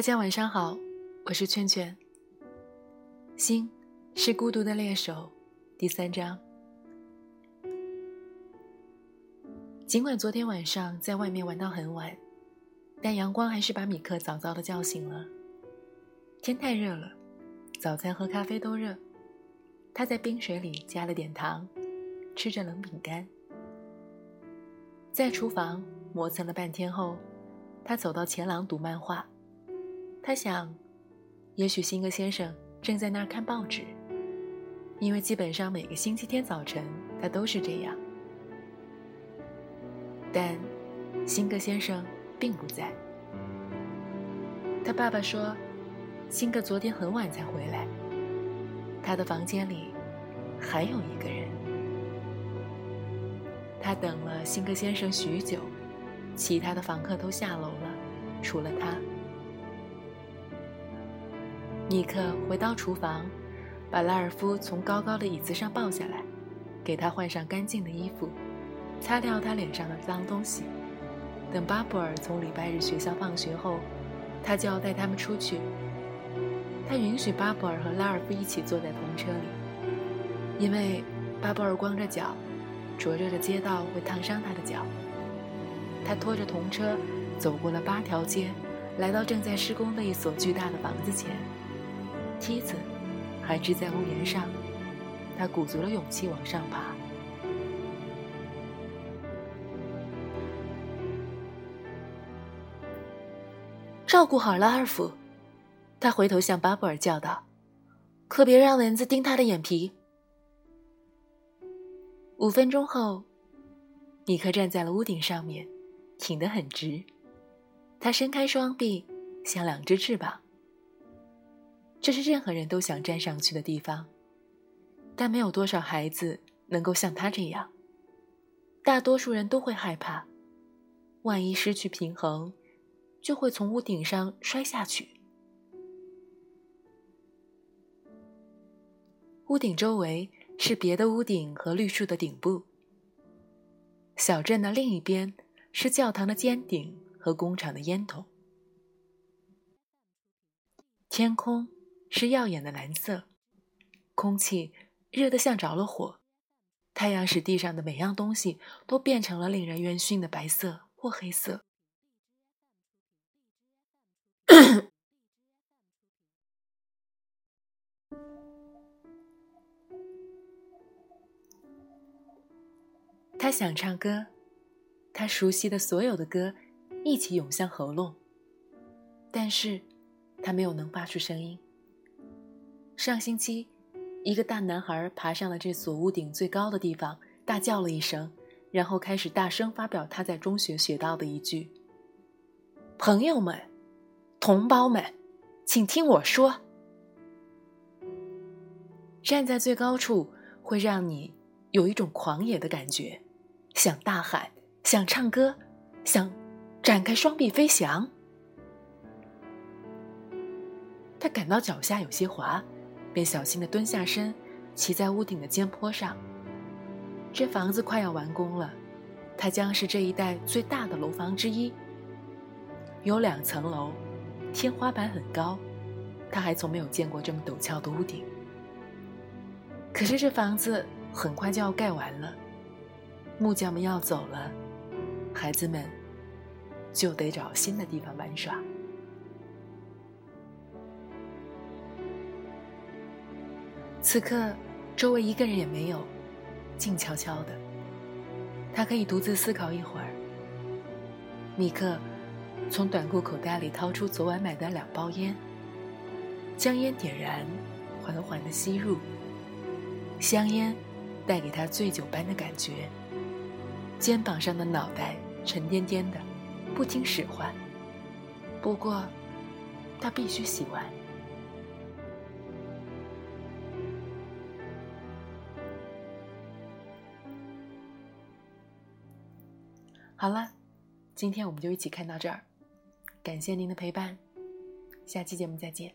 大家晚上好，我是圈圈。心是孤独的猎手，第三章。尽管昨天晚上在外面玩到很晚，但阳光还是把米克早早的叫醒了。天太热了，早餐和咖啡都热。他在冰水里加了点糖，吃着冷饼干。在厨房磨蹭了半天后，他走到前廊读漫画。他想，也许辛格先生正在那儿看报纸，因为基本上每个星期天早晨他都是这样。但辛格先生并不在。他爸爸说，辛格昨天很晚才回来。他的房间里还有一个人。他等了辛格先生许久，其他的房客都下楼了，除了他。尼克回到厨房，把拉尔夫从高高的椅子上抱下来，给他换上干净的衣服，擦掉他脸上的脏东西。等巴布尔从礼拜日学校放学后，他就要带他们出去。他允许巴布尔和拉尔夫一起坐在童车里，因为巴布尔光着脚，灼热的街道会烫伤他的脚。他拖着童车走过了八条街，来到正在施工的一所巨大的房子前，梯子还支在屋檐上。他鼓足了勇气往上爬。照顾好拉尔夫。他回头向巴布尔叫道：“可别让蚊子叮他的眼皮。”五分钟后，尼克站在了屋顶上面，挺得很直。他伸开双臂，像两只翅膀。这是任何人都想站上去的地方，但没有多少孩子能够像他这样。大多数人都会害怕，万一失去平衡，就会从屋顶上摔下去。屋顶周围是别的屋顶和绿树的顶部。小镇的另一边是教堂的尖顶和工厂的烟筒。天空是耀眼的蓝色，空气热得像着了火，太阳使地上的每样东西都变成了令人冤熏的白色或黑色。他想唱歌，他熟悉的所有的歌一起涌向喉咙，但是，他没有能发出声音。上星期，一个大男孩爬上了这所屋顶最高的地方，大叫了一声，然后开始大声发表他在中学学到的一句：“朋友们，同胞们，请听我说。站在最高处会让你有一种狂野的感觉。”想大喊，想唱歌，想展开双臂飞翔。他感到脚下有些滑，便小心的蹲下身，骑在屋顶的尖坡上。这房子快要完工了，它将是这一带最大的楼房之一。有两层楼，天花板很高，他还从没有见过这么陡峭的屋顶。可是这房子很快就要盖完了。木匠们要走了，孩子们就得找新的地方玩耍。此刻，周围一个人也没有，静悄悄的。他可以独自思考一会儿。米克从短裤口袋里掏出昨晚买的两包烟，将烟点燃，缓缓的吸入。香烟带给他醉酒般的感觉。肩膀上的脑袋沉甸甸的，不听使唤。不过，他必须洗完。好了，今天我们就一起看到这儿。感谢您的陪伴，下期节目再见。